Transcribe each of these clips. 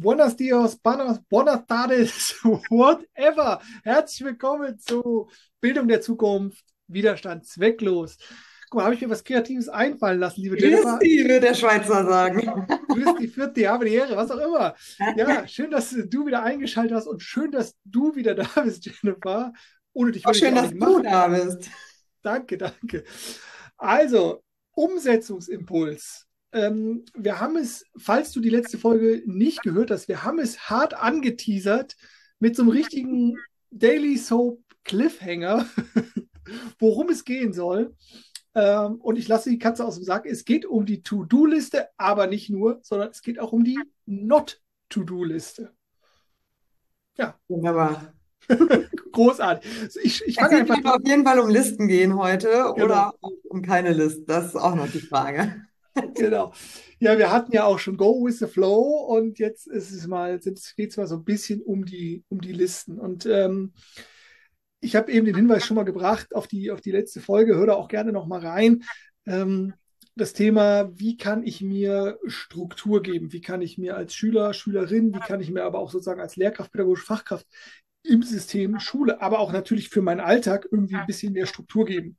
Buenos dias, buenas, buenas tardes, whatever. Herzlich willkommen zu Bildung der Zukunft, Widerstand zwecklos. Guck mal, habe ich mir was Kreatives einfallen lassen, liebe Jennifer? Grüß die, würde der Schweizer sagen. Grüß die vierte, habe die Ehre, was auch immer. Ja, schön, dass du wieder eingeschaltet hast und schön, dass du wieder da bist, Jennifer. Ohne dich Auch schön, dass du da bist. Danke, danke. Also, Umsetzungsimpuls. Ähm, wir haben es, falls du die letzte Folge nicht gehört hast, wir haben es hart angeteasert mit so einem richtigen Daily Soap Cliffhanger, worum es gehen soll. Ähm, und ich lasse die Katze aus dem Sack. Es geht um die To-Do-Liste, aber nicht nur, sondern es geht auch um die Not-To-Do-Liste. Ja. Wunderbar. Großartig. Ich, ich fange einfach. auf jeden Fall um Listen gehen heute genau. oder um keine Listen. Das ist auch noch die Frage. genau. Ja, wir hatten ja auch schon Go with the Flow und jetzt ist es mal, jetzt geht es mal so ein bisschen um die, um die Listen. Und ähm, ich habe eben den Hinweis schon mal gebracht auf die, auf die letzte Folge, hör da auch gerne noch mal rein. Ähm, das Thema, wie kann ich mir Struktur geben? Wie kann ich mir als Schüler, Schülerin, wie kann ich mir aber auch sozusagen als Lehrkraft, pädagogische Fachkraft im System Schule, aber auch natürlich für meinen Alltag irgendwie ein bisschen mehr Struktur geben?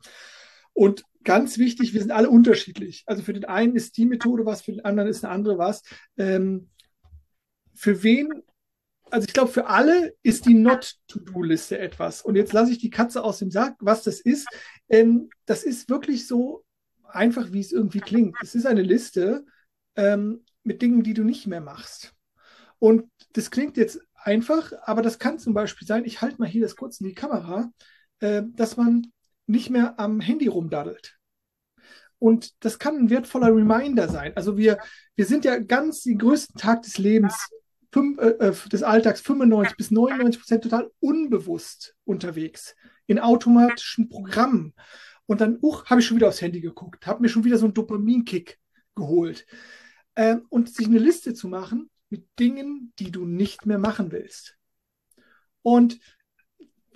Und ganz wichtig, wir sind alle unterschiedlich. Also für den einen ist die Methode was, für den anderen ist eine andere was. Ähm, für wen, also ich glaube, für alle ist die Not-To-Do-Liste etwas. Und jetzt lasse ich die Katze aus dem Sack, was das ist. Ähm, das ist wirklich so einfach, wie es irgendwie klingt. Es ist eine Liste ähm, mit Dingen, die du nicht mehr machst. Und das klingt jetzt einfach, aber das kann zum Beispiel sein, ich halte mal hier das kurz in die Kamera, äh, dass man nicht mehr am Handy rumdaddelt. Und das kann ein wertvoller Reminder sein. Also wir, wir sind ja ganz den größten Tag des Lebens, fünf, äh, äh des Alltags 95 bis 99 Prozent total unbewusst unterwegs, in automatischen Programmen. Und dann, uch, habe ich schon wieder aufs Handy geguckt, habe mir schon wieder so einen Dopaminkick geholt. Ähm, und sich eine Liste zu machen mit Dingen, die du nicht mehr machen willst. Und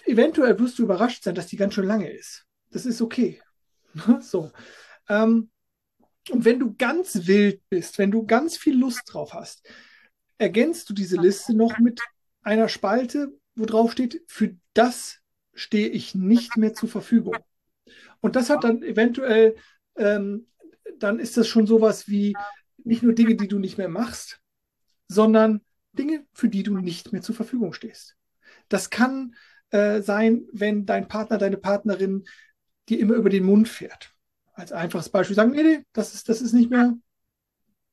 eventuell wirst du überrascht sein, dass die ganz schön lange ist. Das ist okay. so. Ähm, und wenn du ganz wild bist, wenn du ganz viel Lust drauf hast, ergänzt du diese Liste noch mit einer Spalte, wo drauf steht, für das stehe ich nicht mehr zur Verfügung. Und das hat dann eventuell, ähm, dann ist das schon sowas wie nicht nur Dinge, die du nicht mehr machst, sondern Dinge, für die du nicht mehr zur Verfügung stehst. Das kann äh, sein, wenn dein Partner, deine Partnerin dir immer über den Mund fährt. Als einfaches Beispiel sagen, nee, nee, das ist, das ist nicht mehr,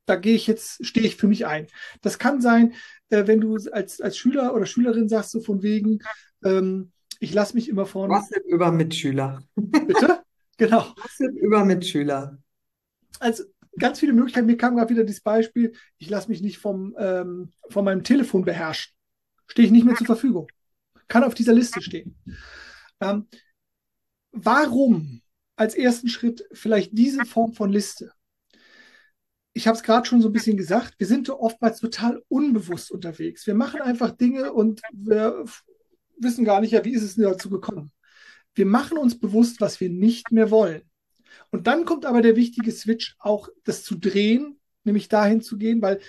da gehe ich jetzt, stehe ich für mich ein. Das kann sein, äh, wenn du als, als Schüler oder Schülerin sagst, so von wegen, ähm, ich lasse mich immer von. Gossip über Mitschüler. Bitte? Genau. Gossip über Mitschüler. Also ganz viele Möglichkeiten. Mir kam gerade wieder das Beispiel, ich lasse mich nicht vom, ähm, von meinem Telefon beherrschen. Stehe ich nicht mehr zur Verfügung kann auf dieser Liste stehen. Ähm, warum als ersten Schritt vielleicht diese Form von Liste? Ich habe es gerade schon so ein bisschen gesagt, wir sind oftmals total unbewusst unterwegs. Wir machen einfach Dinge und wir wissen gar nicht, ja, wie ist es denn dazu gekommen? Wir machen uns bewusst, was wir nicht mehr wollen. Und dann kommt aber der wichtige Switch, auch das zu drehen, nämlich dahin zu gehen, weil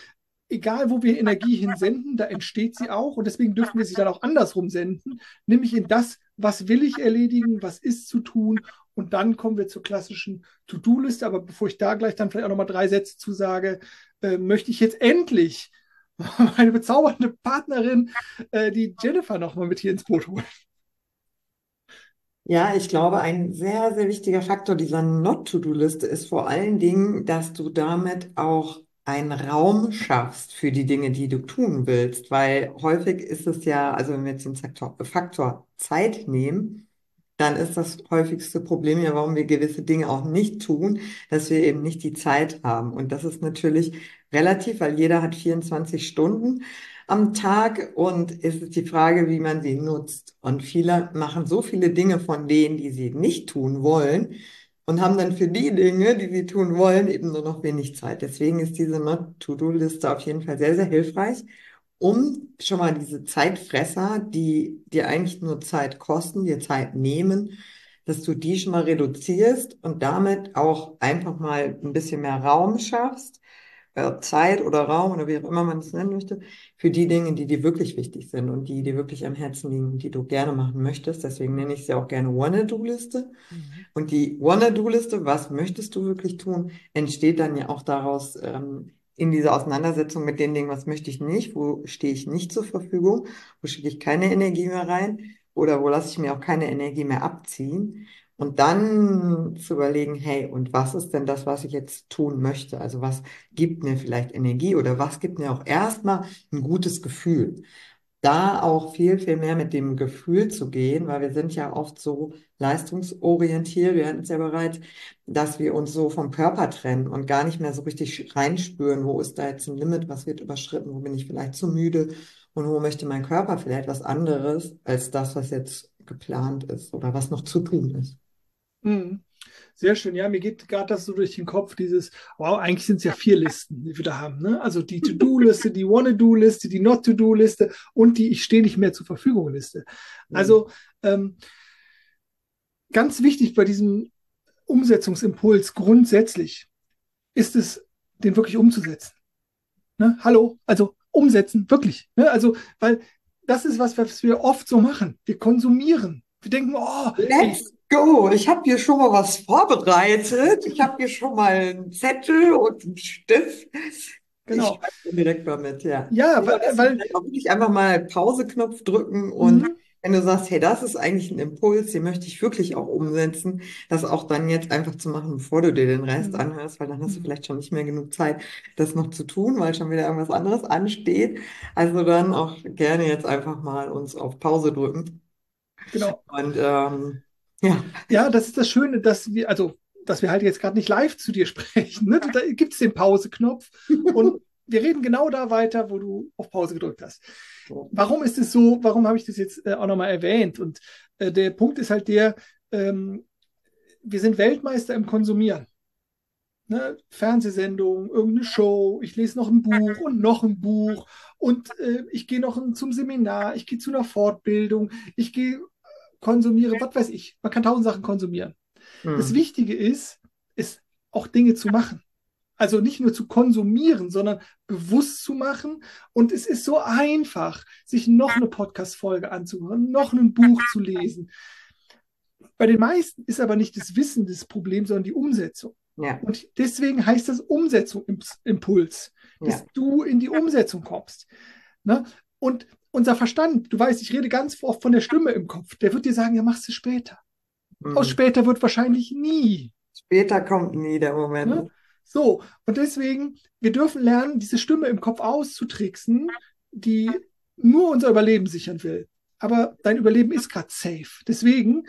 egal wo wir Energie hinsenden, da entsteht sie auch und deswegen dürfen wir sie dann auch andersrum senden, nämlich in das, was will ich erledigen, was ist zu tun und dann kommen wir zur klassischen To-Do-Liste. Aber bevor ich da gleich dann vielleicht auch nochmal drei Sätze zu sage, äh, möchte ich jetzt endlich meine bezaubernde Partnerin, äh, die Jennifer, nochmal mit hier ins Boot holen. Ja, ich glaube, ein sehr, sehr wichtiger Faktor dieser Not-To-Do-Liste ist vor allen Dingen, dass du damit auch einen Raum schaffst für die Dinge, die du tun willst, weil häufig ist es ja, also wenn wir jetzt den Faktor, Faktor Zeit nehmen, dann ist das häufigste Problem ja, warum wir gewisse Dinge auch nicht tun, dass wir eben nicht die Zeit haben. Und das ist natürlich relativ, weil jeder hat 24 Stunden am Tag und es ist die Frage, wie man sie nutzt. Und viele machen so viele Dinge von denen, die sie nicht tun wollen, und haben dann für die Dinge, die sie tun wollen, eben nur noch wenig Zeit. Deswegen ist diese Not-To-Do-Liste auf jeden Fall sehr, sehr hilfreich, um schon mal diese Zeitfresser, die dir eigentlich nur Zeit kosten, dir Zeit nehmen, dass du die schon mal reduzierst und damit auch einfach mal ein bisschen mehr Raum schaffst Zeit oder Raum oder wie auch immer man es nennen möchte, für die Dinge, die dir wirklich wichtig sind und die dir wirklich am Herzen liegen, die du gerne machen möchtest. Deswegen nenne ich sie auch gerne Wanna-Do-Liste. Mhm. Und die Wanna-Do-Liste, was möchtest du wirklich tun, entsteht dann ja auch daraus, ähm, in dieser Auseinandersetzung mit den Dingen, was möchte ich nicht, wo stehe ich nicht zur Verfügung, wo schicke ich keine Energie mehr rein oder wo lasse ich mir auch keine Energie mehr abziehen. Und dann zu überlegen, hey, und was ist denn das, was ich jetzt tun möchte? Also was gibt mir vielleicht Energie oder was gibt mir auch erstmal ein gutes Gefühl? Da auch viel, viel mehr mit dem Gefühl zu gehen, weil wir sind ja oft so leistungsorientiert, wir hatten es ja bereits, dass wir uns so vom Körper trennen und gar nicht mehr so richtig reinspüren, wo ist da jetzt ein Limit, was wird überschritten, wo bin ich vielleicht zu müde und wo möchte mein Körper vielleicht was anderes als das, was jetzt geplant ist oder was noch zu tun ist. Mhm. Sehr schön. Ja, mir geht gerade das so durch den Kopf, dieses, wow, eigentlich sind es ja vier Listen, die wir da haben. Ne? Also die To-Do-Liste, die Wanna-Do-Liste, die Not-To-Do-Liste und die Ich stehe nicht mehr zur Verfügung-Liste. Also ähm, ganz wichtig bei diesem Umsetzungsimpuls grundsätzlich ist es, den wirklich umzusetzen. Ne? Hallo, also umsetzen, wirklich. Ne? Also, weil das ist was, was wir oft so machen. Wir konsumieren. Wir denken, oh, Let's go. Ich habe hier schon mal was vorbereitet. Ich habe hier schon mal einen Zettel und einen Stift. Genau. Ich direkt mal mit, ja. Ja, weil, weil wirklich einfach mal Pause-Knopf drücken und Mhm. wenn du sagst, hey, das ist eigentlich ein Impuls, den möchte ich wirklich auch umsetzen, das auch dann jetzt einfach zu machen, bevor du dir den Rest Mhm. anhörst, weil dann hast du Mhm. vielleicht schon nicht mehr genug Zeit, das noch zu tun, weil schon wieder irgendwas anderes ansteht. Also dann auch gerne jetzt einfach mal uns auf Pause drücken genau. und ähm, ja. Ja, das ist das Schöne, dass wir, also, dass wir halt jetzt gerade nicht live zu dir sprechen. Ne? Da gibt es den Pause-Knopf und wir reden genau da weiter, wo du auf Pause gedrückt hast. Warum ist es so? Warum habe ich das jetzt äh, auch nochmal erwähnt? Und äh, der Punkt ist halt der, ähm, wir sind Weltmeister im Konsumieren. Ne? Fernsehsendungen, irgendeine Show, ich lese noch ein Buch und noch ein Buch und äh, ich gehe noch zum Seminar, ich gehe zu einer Fortbildung, ich gehe konsumiere, was weiß ich. Man kann tausend Sachen konsumieren. Das Hm. Wichtige ist, ist auch Dinge zu machen. Also nicht nur zu konsumieren, sondern bewusst zu machen. Und es ist so einfach, sich noch eine Podcast-Folge anzuhören, noch ein Buch zu lesen. Bei den meisten ist aber nicht das Wissen das Problem, sondern die Umsetzung. Ja, Und deswegen heißt das Umsetzungsimpuls, dass ja. du in die Umsetzung kommst. Ne? Und unser Verstand, du weißt, ich rede ganz oft von der Stimme im Kopf, der wird dir sagen, ja, machst du später. Aus Hm. später wird wahrscheinlich nie. Später kommt nie der Moment. Ne? So, und deswegen, wir dürfen lernen, diese Stimme im Kopf auszutricksen, die nur unser Überleben sichern will. Aber dein Überleben ist gerade safe. Deswegen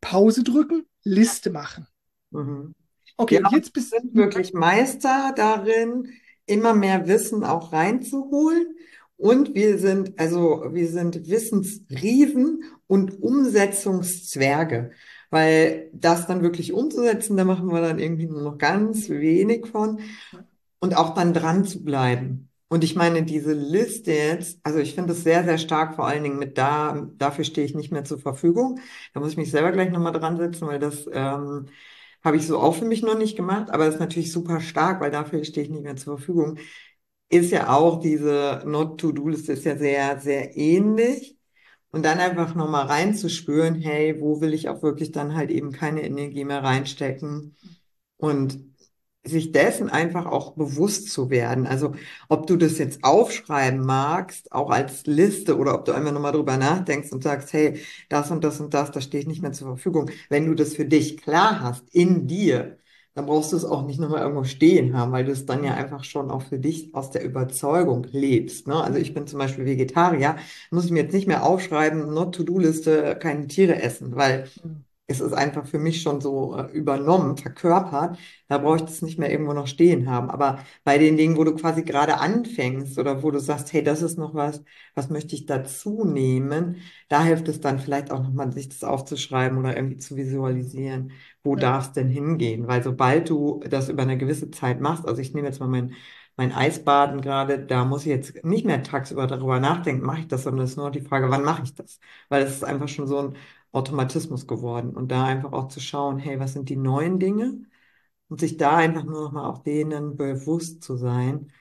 Pause drücken, Liste machen. Mhm. Okay, Ja, jetzt bist sind wirklich Meister darin, immer mehr Wissen auch reinzuholen. Und wir sind, also wir sind Wissensriesen und Umsetzungszwerge. Weil das dann wirklich umzusetzen, da machen wir dann irgendwie nur noch ganz wenig von. Und auch dann dran zu bleiben. Und ich meine, diese Liste jetzt, also ich finde es sehr, sehr stark, vor allen Dingen mit da, dafür stehe ich nicht mehr zur Verfügung. Da muss ich mich selber gleich nochmal dran setzen, weil das ähm, habe ich so auch für mich noch nicht gemacht, aber das ist natürlich super stark, weil dafür stehe ich nicht mehr zur Verfügung. Ist ja auch diese Not-to-Do-Liste ist ja sehr, sehr ähnlich. Und dann einfach nochmal reinzuspüren, hey, wo will ich auch wirklich dann halt eben keine Energie mehr reinstecken und sich dessen einfach auch bewusst zu werden. Also ob du das jetzt aufschreiben magst, auch als Liste oder ob du einfach nochmal drüber nachdenkst und sagst, hey, das und das und das, da stehe ich nicht mehr zur Verfügung. Wenn du das für dich klar hast, in dir, dann brauchst du es auch nicht nochmal irgendwo stehen haben, weil du es dann ja einfach schon auch für dich aus der Überzeugung lebst. Ne? Also ich bin zum Beispiel Vegetarier, muss ich mir jetzt nicht mehr aufschreiben, Not-to-Do-Liste, keine Tiere essen, weil es ist einfach für mich schon so äh, übernommen, verkörpert. Da brauche ich das nicht mehr irgendwo noch stehen haben. Aber bei den Dingen, wo du quasi gerade anfängst oder wo du sagst, hey, das ist noch was, was möchte ich dazu nehmen, da hilft es dann vielleicht auch nochmal, sich das aufzuschreiben oder irgendwie zu visualisieren, wo Ja. darf es denn hingehen? Weil sobald du das über eine gewisse Zeit machst, also ich nehme jetzt mal mein, mein Eisbaden gerade, da muss ich jetzt nicht mehr tagsüber darüber nachdenken, mache ich das, sondern es ist nur die Frage, wann mache ich das? Weil es ist einfach schon so ein Automatismus geworden und da einfach auch zu schauen, hey, was sind die neuen Dinge? und sich da einfach nur noch mal auch denen bewusst zu sein,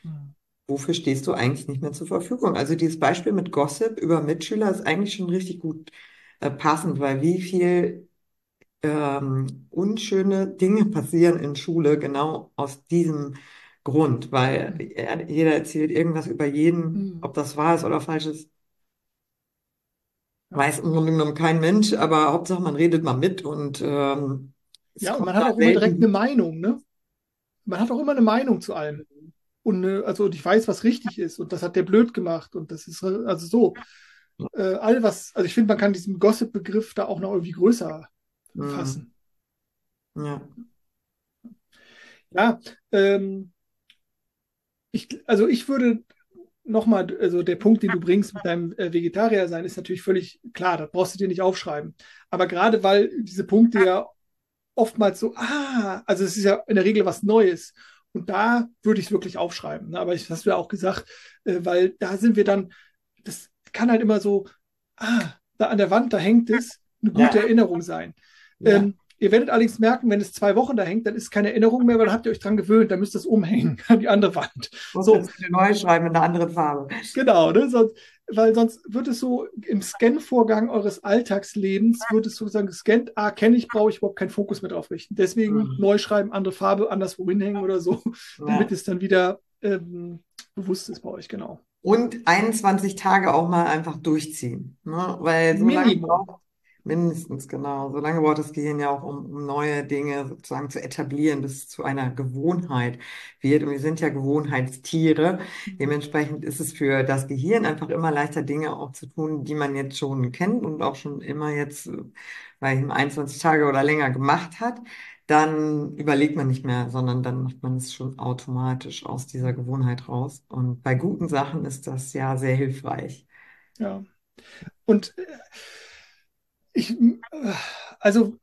wofür stehst du eigentlich nicht mehr zur Verfügung? Also dieses Beispiel mit Gossip über Mitschüler ist eigentlich schon richtig gut äh, passend, weil wie viel ähm, unschöne Dinge passieren in Schule genau aus diesem Grund, weil er- jeder erzählt irgendwas über jeden, Hm. ob das wahr ist oder falsch ist. Weiß im Grunde genommen kein Mensch, aber Hauptsache man redet mal mit und ähm, Ja, und man hat auch immer direkt selten. eine Meinung, ne? Man hat auch immer eine Meinung zu allem. Und also und ich weiß, was richtig ist und das hat der blöd gemacht und das ist also so. Äh, all was, also ich finde, man kann diesen Gossip-Begriff da auch noch irgendwie größer Hm, fassen. ja. Ja, ähm, ich, also ich würde nochmal, also der Punkt, den du bringst mit deinem äh, Vegetarier sein, ist natürlich völlig klar, das brauchst du dir nicht aufschreiben. Aber gerade weil diese Punkte ja oftmals so, ah, also es ist ja in der Regel was Neues. Und da würde ich es wirklich aufschreiben. Ne? Aber ich, das hast du ja auch gesagt, äh, weil da sind wir dann, das kann halt immer so, ah, da an der Wand, da hängt es, eine gute Ja. Erinnerung sein. Ja. Ähm, ihr werdet allerdings merken, wenn es zwei Wochen da hängt, dann ist keine Erinnerung mehr, weil dann habt ihr euch dran gewöhnt, dann müsst ihr es umhängen an die andere Wand. Muss So, eine neue schreiben in einer anderen Farbe. genau, ne? Sonst, weil sonst wird es so im Scan-Vorgang eures Alltagslebens, wird es sozusagen gescannt, ah, kenne ich, brauche ich überhaupt keinen Fokus mehr drauf richten. Deswegen Mhm. neu schreiben, andere Farbe, anderswo hinhängen oder so, Ja. damit es dann wieder ähm, bewusst ist bei euch, genau. Und 21 Tage auch mal einfach durchziehen. Ne? Weil so lange braucht, mindestens genau, so lange braucht das Gehirn ja auch, um, um neue Dinge sozusagen zu etablieren, bis es zu einer Gewohnheit wird. Und wir sind ja Gewohnheitstiere. Dementsprechend ist es für das Gehirn einfach immer leichter, Dinge auch zu tun, die man jetzt schon kennt und auch schon immer jetzt, weil ich 21 Tage oder länger gemacht hat. Dann überlegt man nicht mehr, sondern dann macht man es schon automatisch aus dieser Gewohnheit raus. Und bei guten Sachen ist das ja sehr hilfreich. Ja. Und äh, ich, äh, also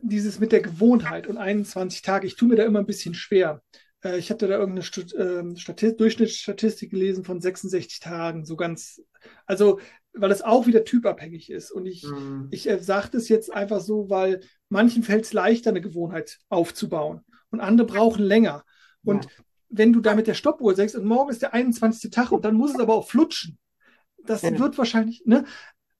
dieses mit der Gewohnheit und 21 Tage, ich tue mir da immer ein bisschen schwer. Äh, Ich hatte da irgendeine Stu- ähm, Stati Durchschnittsstatistik gelesen von 66 Tagen, so ganz, also weil es auch wieder typabhängig ist. Und ich, Hm. ich äh, sage das jetzt einfach so, weil manchen fällt es leichter, eine Gewohnheit aufzubauen und andere brauchen länger. Und Ja. wenn du da mit der Stoppuhr sagst, und morgen ist der 21. Tag und dann muss es aber auch flutschen, das Ja. wird wahrscheinlich, ne?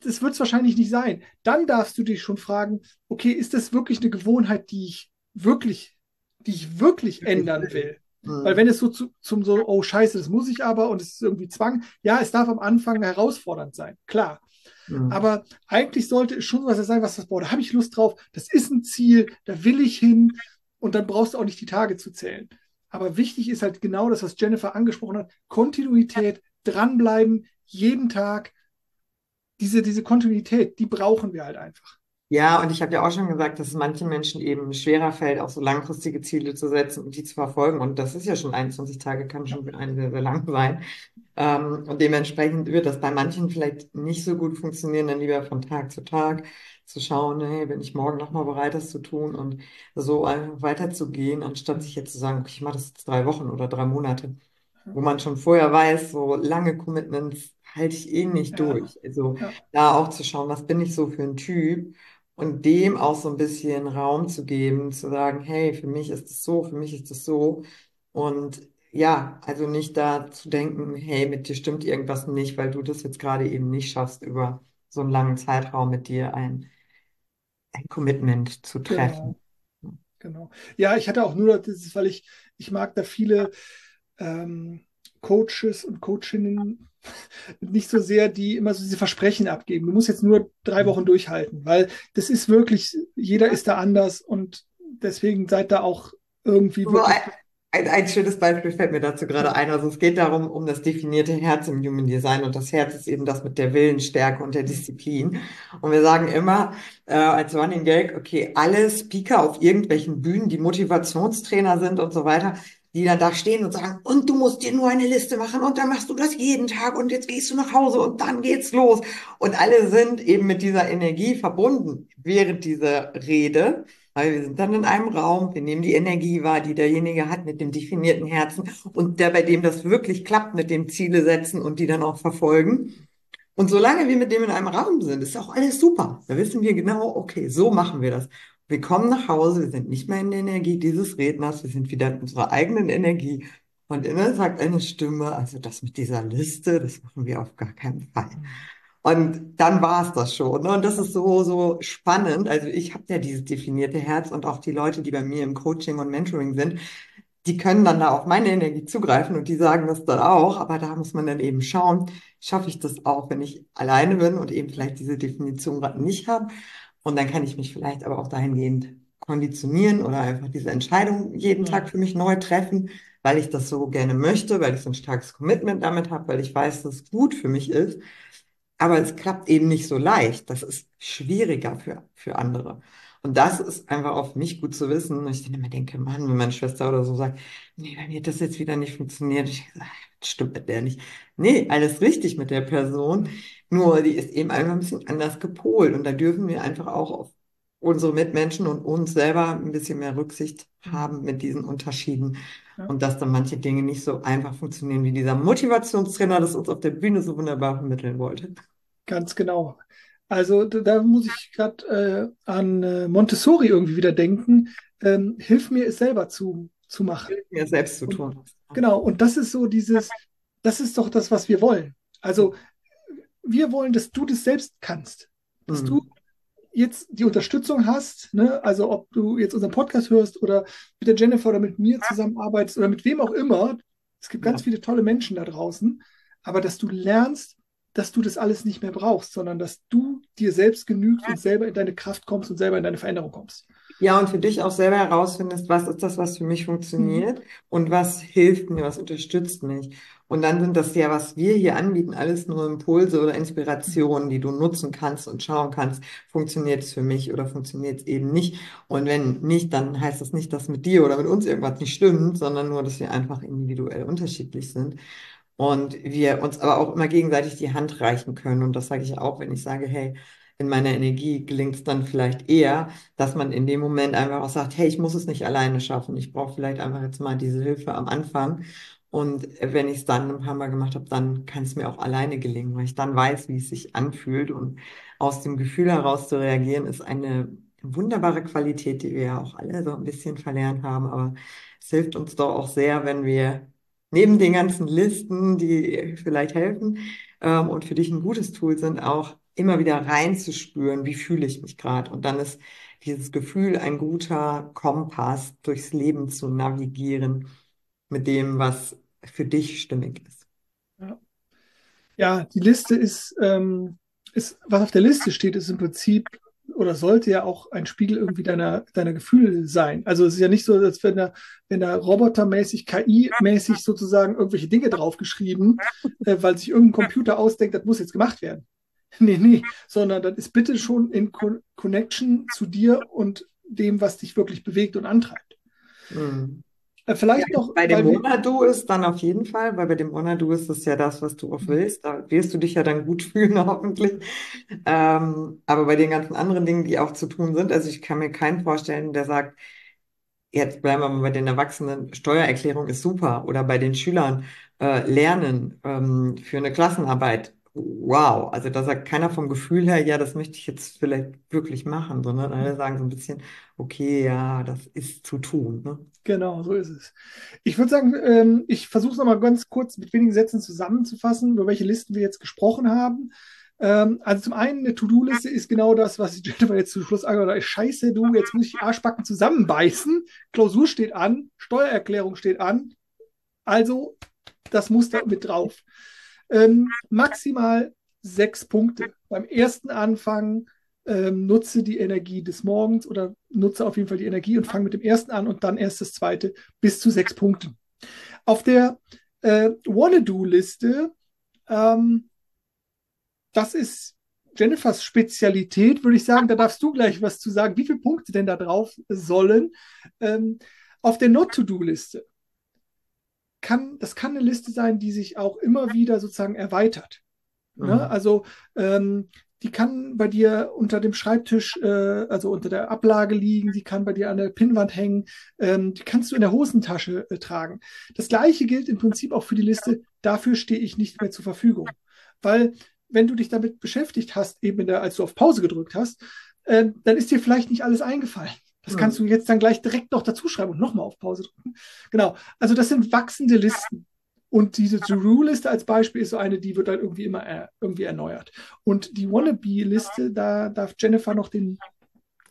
Das wird es wahrscheinlich nicht sein. Dann darfst du dich schon fragen, okay, ist das wirklich eine Gewohnheit, die ich wirklich, die ich wirklich ändern will? Hm. Weil wenn es so zu, zum so, oh Scheiße, das muss ich aber und es ist irgendwie Zwang, ja, es darf am Anfang herausfordernd sein, klar. Hm. Aber eigentlich sollte es schon was sein, was das, boah, da habe ich Lust drauf, das ist ein Ziel, da will ich hin und dann brauchst du auch nicht die Tage zu zählen. Aber wichtig ist halt genau das, was Jennifer angesprochen hat, Kontinuität, dranbleiben, jeden Tag. Diese, diese Kontinuität, die brauchen wir halt einfach. Ja, und ich habe ja auch schon gesagt, dass es manchen Menschen eben schwerer fällt, auch so langfristige Ziele zu setzen und die zu verfolgen. Und das ist ja schon 21 Tage, kann schon für einen sehr, sehr lang sein. Ähm, und dementsprechend wird das bei manchen vielleicht nicht so gut funktionieren, dann lieber von Tag zu Tag zu schauen, hey, bin ich morgen nochmal bereit, das zu tun und so einfach weiterzugehen, anstatt sich jetzt zu sagen, okay, ich mache das jetzt drei Wochen oder drei Monate, wo man schon vorher weiß, so lange Commitments halte ich eh nicht Ja, durch. Also ja, da auch zu schauen, was bin ich so für ein Typ und dem auch so ein bisschen Raum zu geben, zu sagen, hey, für mich ist es so, für mich ist es so. Und ja, also nicht da zu denken, hey, mit dir stimmt irgendwas nicht, weil du das jetzt gerade eben nicht schaffst, über so einen langen Zeitraum mit dir ein, ein Commitment zu treffen. genau, genau. Ja, ich hatte auch nur, das ist, weil ich, ich mag da viele ähm, Coaches und Coachinnen nicht so sehr, die immer so diese Versprechen abgeben. Du musst jetzt nur drei Wochen durchhalten, weil das ist wirklich, jeder ist da anders und deswegen seid da auch irgendwie wirklich. ein, ein, ein schönes Beispiel fällt mir dazu gerade ein. Also es geht darum, um das definierte Herz im Human Design und das Herz ist eben das mit der Willensstärke und der Disziplin. Und wir sagen immer äh, als Running Gag, okay, alle Speaker auf irgendwelchen Bühnen, die Motivationstrainer sind und so weiter, die dann da stehen und sagen, und du musst dir nur eine Liste machen und dann machst du das jeden Tag und jetzt gehst du nach Hause und dann geht's los. Und alle sind eben mit dieser Energie verbunden während dieser Rede. Weil wir sind dann in einem Raum, wir nehmen die Energie wahr, die derjenige hat mit dem definierten Herzen und der, bei dem das wirklich klappt, mit dem Ziele setzen und die dann auch verfolgen. Und solange wir mit dem in einem Raum sind, ist auch alles super. Da wissen wir genau, okay, so machen wir das. Wir kommen nach Hause, wir sind nicht mehr in der Energie dieses Redners, wir sind wieder in unserer eigenen Energie. Und innen sagt eine Stimme, also das mit dieser Liste, das machen wir auf gar keinen Fall. Und dann war es das schon. Ne? Und das ist so, so spannend. Also ich habe ja dieses definierte Herz und auch die Leute, die bei mir im Coaching und Mentoring sind, die können dann da auf meine Energie zugreifen und die sagen das dann auch. Aber da muss man dann eben schauen, schaffe ich das auch, wenn ich alleine bin und eben vielleicht diese Definition gerade nicht habe. Und dann kann ich mich vielleicht aber auch dahingehend konditionieren oder einfach diese Entscheidung jeden Tag für mich neu treffen, weil ich das so gerne möchte, weil ich so ein starkes Commitment damit habe, weil ich weiß, dass es gut für mich ist. Aber es klappt eben nicht so leicht. Das ist schwieriger für, für andere. Und das ist einfach auch für mich gut zu wissen. Und ich dann immer denke, Mann, wenn meine Schwester oder so sagt, nee, bei mir hat das jetzt wieder nicht funktioniert. Ich sage, stimmt mit der nicht. Nee, alles richtig mit der Person. Nur die ist eben einfach ein bisschen anders gepolt. Und da dürfen wir einfach auch auf unsere Mitmenschen und uns selber ein bisschen mehr Rücksicht haben mit diesen Unterschieden. Ja. Und dass dann manche Dinge nicht so einfach funktionieren, wie dieser Motivationstrainer das uns auf der Bühne so wunderbar vermitteln wollte. Ganz genau. Also da muss ich gerade äh, an äh, Montessori irgendwie wieder denken. Ähm, hilf mir, es selber zu, zu machen. Hilf mir selbst zu tun. Und, genau, und das ist so dieses, das ist doch das, was wir wollen. Also wir wollen, dass du das selbst kannst. Dass mhm. du jetzt die Unterstützung hast, ne? also ob du jetzt unseren Podcast hörst oder mit der Jennifer oder mit mir zusammenarbeitest oder mit wem auch immer. Es gibt ganz ja. viele tolle Menschen da draußen, aber dass du lernst, dass du das alles nicht mehr brauchst, sondern dass du dir selbst genügst und selber in deine Kraft kommst und selber in deine Veränderung kommst. Ja, und für dich auch selber herausfindest, was ist das, was für mich funktioniert mhm. und was hilft mir, was unterstützt mich. Und dann sind das ja, was wir hier anbieten, alles nur Impulse oder Inspirationen, die du nutzen kannst und schauen kannst, funktioniert es für mich oder funktioniert es eben nicht. Und wenn nicht, dann heißt das nicht, dass mit dir oder mit uns irgendwas nicht stimmt, sondern nur, dass wir einfach individuell unterschiedlich sind. Und wir uns aber auch immer gegenseitig die Hand reichen können. Und das sage ich auch, wenn ich sage, hey, in meiner Energie gelingt es dann vielleicht eher, dass man in dem Moment einfach auch sagt, hey, ich muss es nicht alleine schaffen. Ich brauche vielleicht einfach jetzt mal diese Hilfe am Anfang. Und wenn ich es dann ein paar Mal gemacht habe, dann kann es mir auch alleine gelingen, weil ich dann weiß, wie es sich anfühlt. Und aus dem Gefühl heraus zu reagieren, ist eine wunderbare Qualität, die wir ja auch alle so ein bisschen verlernt haben. Aber es hilft uns doch auch sehr, wenn wir neben den ganzen Listen, die vielleicht helfen ähm, und für dich ein gutes Tool sind, auch immer wieder reinzuspüren, wie fühle ich mich gerade. Und dann ist dieses Gefühl ein guter Kompass, durchs Leben zu navigieren mit dem, was für dich stimmig ist. Ja, ja die Liste ist, ähm, ist, was auf der Liste steht, ist im Prinzip oder sollte ja auch ein Spiegel irgendwie deiner, deiner Gefühle sein. Also es ist ja nicht so, als wenn da, wenn da robotermäßig, KI-mäßig sozusagen irgendwelche Dinge draufgeschrieben, äh, weil sich irgendein Computer ausdenkt, das muss jetzt gemacht werden. Nee, nee, sondern das ist bitte schon in Con Connection zu dir und dem, was dich wirklich bewegt und antreibt. Mhm. Äh, vielleicht ja, noch. Bei dem Monadu ist dann auf jeden Fall, weil bei dem Monadu ist das ja das, was du auch mhm. willst. Da wirst du dich ja dann gut fühlen, hoffentlich. Ähm, aber bei den ganzen anderen Dingen, die auch zu tun sind, also ich kann mir keinen vorstellen, der sagt, jetzt bleiben wir mal bei den Erwachsenen, Steuererklärung ist super. Oder bei den Schülern, äh, Lernen ähm, für eine Klassenarbeit. Wow, also da sagt keiner vom Gefühl her, ja, das möchte ich jetzt vielleicht wirklich machen, sondern alle sagen so ein bisschen, okay, ja, das ist zu tun. Ne? Genau, so ist es. Ich würde sagen, ähm, ich versuche es nochmal ganz kurz mit wenigen Sätzen zusammenzufassen, über welche Listen wir jetzt gesprochen haben. Ähm, also zum einen, eine To-Do-Liste ist genau das, was Jennifer jetzt zum Schluss angehört hat. Scheiße, du, jetzt muss ich Arschbacken zusammenbeißen. Klausur steht an, Steuererklärung steht an. Also, das muss da mit drauf. Ähm, maximal sechs Punkte. Beim ersten Anfang ähm, nutze die Energie des Morgens oder nutze auf jeden Fall die Energie und fange mit dem ersten an und dann erst das zweite bis zu sechs Punkten. Auf der äh, Wanna-Do-Liste, ähm, das ist Jennifers Spezialität, würde ich sagen. Da darfst du gleich was zu sagen, wie viele Punkte denn da drauf sollen. Ähm, auf der Not-to-Do-Liste kann, das kann eine Liste sein, die sich auch immer wieder sozusagen erweitert. Ne? Mhm. Ne? Also ähm, die kann bei dir unter dem Schreibtisch, äh, also unter der Ablage liegen, die kann bei dir an der Pinnwand hängen, ähm, die kannst du in der Hosentasche äh, tragen. Das gleiche gilt im Prinzip auch für die Liste, dafür stehe ich nicht mehr zur Verfügung. Weil wenn du dich damit beschäftigt hast, eben der, als du auf Pause gedrückt hast, äh, dann ist dir vielleicht nicht alles eingefallen. Das Hm. kannst du jetzt dann gleich direkt noch dazu schreiben und nochmal auf Pause drücken. Genau. Also das sind wachsende Listen. Und diese To-Do-Liste als Beispiel ist so eine, die wird dann irgendwie immer äh, irgendwie erneuert. Und die Wannabe-Liste, da darf Jennifer noch den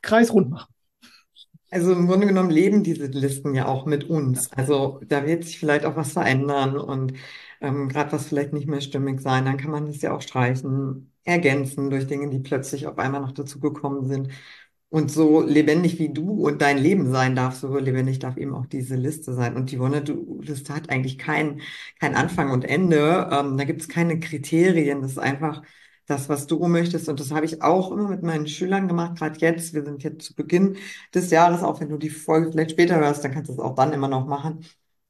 Kreis rund machen. Also im Grunde genommen leben diese Listen ja auch mit uns. Also da wird sich vielleicht auch was verändern und ähm, gerade was vielleicht nicht mehr stimmig sein, dann kann man das ja auch streichen, ergänzen durch Dinge, die plötzlich auf einmal noch dazugekommen sind. Und so lebendig wie du und dein Leben sein darf, so lebendig darf eben auch diese Liste sein. Und die Wonder-Liste hat eigentlich kein, kein Anfang und Ende. Ähm, da gibt es keine Kriterien. Das ist einfach das, was du möchtest. Und das habe ich auch immer mit meinen Schülern gemacht, gerade jetzt. Wir sind jetzt zu Beginn des Jahres, auch wenn du die Folge vielleicht später hörst, dann kannst du es auch dann immer noch machen.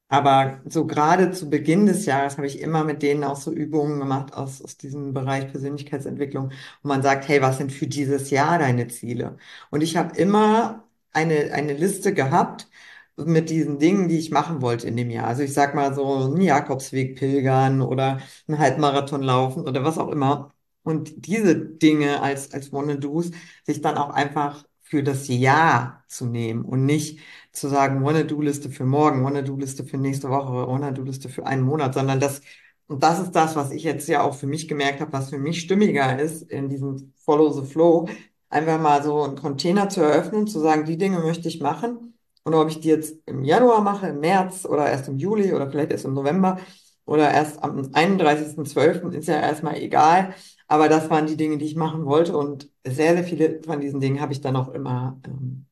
Aber so gerade zu Beginn des Jahres habe ich immer mit denen auch so Übungen gemacht aus, aus diesem Bereich Persönlichkeitsentwicklung, wo man sagt, hey, was sind für dieses Jahr deine Ziele? Und ich habe immer eine, eine Liste gehabt mit diesen Dingen, die ich machen wollte in dem Jahr. Also ich sag mal so einen Jakobsweg pilgern oder einen Halbmarathon laufen oder was auch immer. Und diese Dinge als, als Wanna-Dos sich dann auch einfach für das Jahr zu nehmen und nicht zu sagen, Wanna-Do-Liste für morgen, Wanna-Do-Liste für nächste Woche, Wanna-Do-Liste für einen Monat, sondern das, und das ist das, was ich jetzt ja auch für mich gemerkt habe, was für mich stimmiger ist in diesem Follow the Flow, einfach mal so einen Container zu eröffnen, zu sagen, die Dinge möchte ich machen. Und ob ich die jetzt im Januar mache, im März oder erst im Juli oder vielleicht erst im November oder erst am 31.12. ist ja erstmal egal. Aber das waren die Dinge, die ich machen wollte. Und sehr, sehr viele von diesen Dingen habe ich dann auch immer ähm,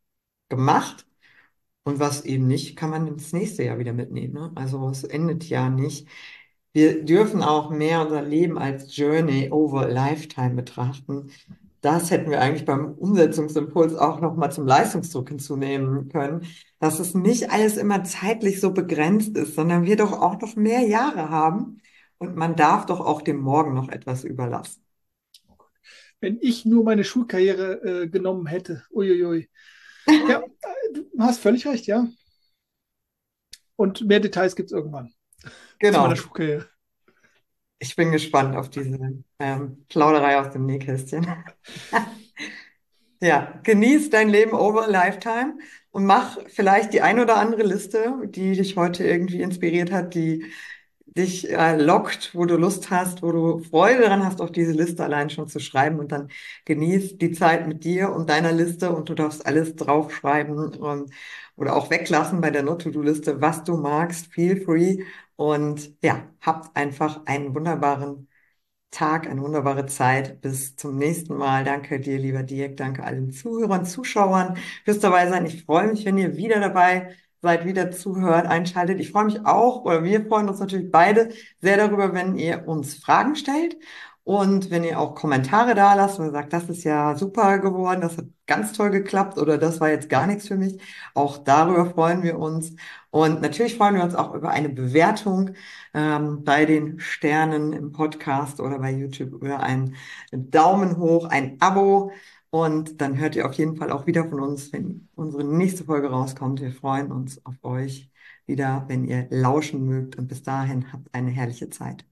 gemacht. Und was eben nicht, kann man ins nächste Jahr wieder mitnehmen. Ne? Also es endet ja nicht. Wir dürfen auch mehr unser Leben als Journey over Lifetime betrachten. Das hätten wir eigentlich beim Umsetzungsimpuls auch noch mal zum Leistungsdruck hinzunehmen können, dass es nicht alles immer zeitlich so begrenzt ist, sondern wir doch auch noch mehr Jahre haben und man darf doch auch dem Morgen noch etwas überlassen. Wenn ich nur meine Schulkarriere äh, genommen hätte, uiuiui. Ja, du hast völlig recht, ja. Und mehr Details gibt es irgendwann zu Genau. meiner Schulkarriere. Ich bin gespannt auf diese ähm, Plauderei aus dem Nähkästchen. Ja, genieß dein Leben over a lifetime und mach vielleicht die ein oder andere Liste, die dich heute irgendwie inspiriert hat, die dich äh, lockt, wo du Lust hast, wo du Freude daran hast, auf diese Liste allein schon zu schreiben und dann genieß die Zeit mit dir und deiner Liste und du darfst alles draufschreiben und, oder auch weglassen bei der Not-to-Do-Liste, was du magst, feel free und ja, habt einfach einen wunderbaren Tag, eine wunderbare Zeit. Bis zum nächsten Mal. Danke dir, lieber Dirk. Danke allen Zuhörern, Zuschauern fürs dabei sein. Ich freue mich, wenn ihr wieder dabei seid, wieder zuhört, einschaltet. Ich freue mich auch, oder wir freuen uns natürlich beide sehr darüber, wenn ihr uns Fragen stellt und wenn ihr auch Kommentare da lasst und sagt, das ist ja super geworden, das hat ganz toll geklappt oder das war jetzt gar nichts für mich. Auch darüber freuen wir uns. Und natürlich freuen wir uns auch über eine Bewertung ähm, bei den Sternen im Podcast oder bei YouTube über einen Daumen hoch, ein Abo. Und dann hört ihr auf jeden Fall auch wieder von uns, wenn unsere nächste Folge rauskommt. Wir freuen uns auf euch wieder, wenn ihr lauschen mögt. Und bis dahin habt eine herrliche Zeit.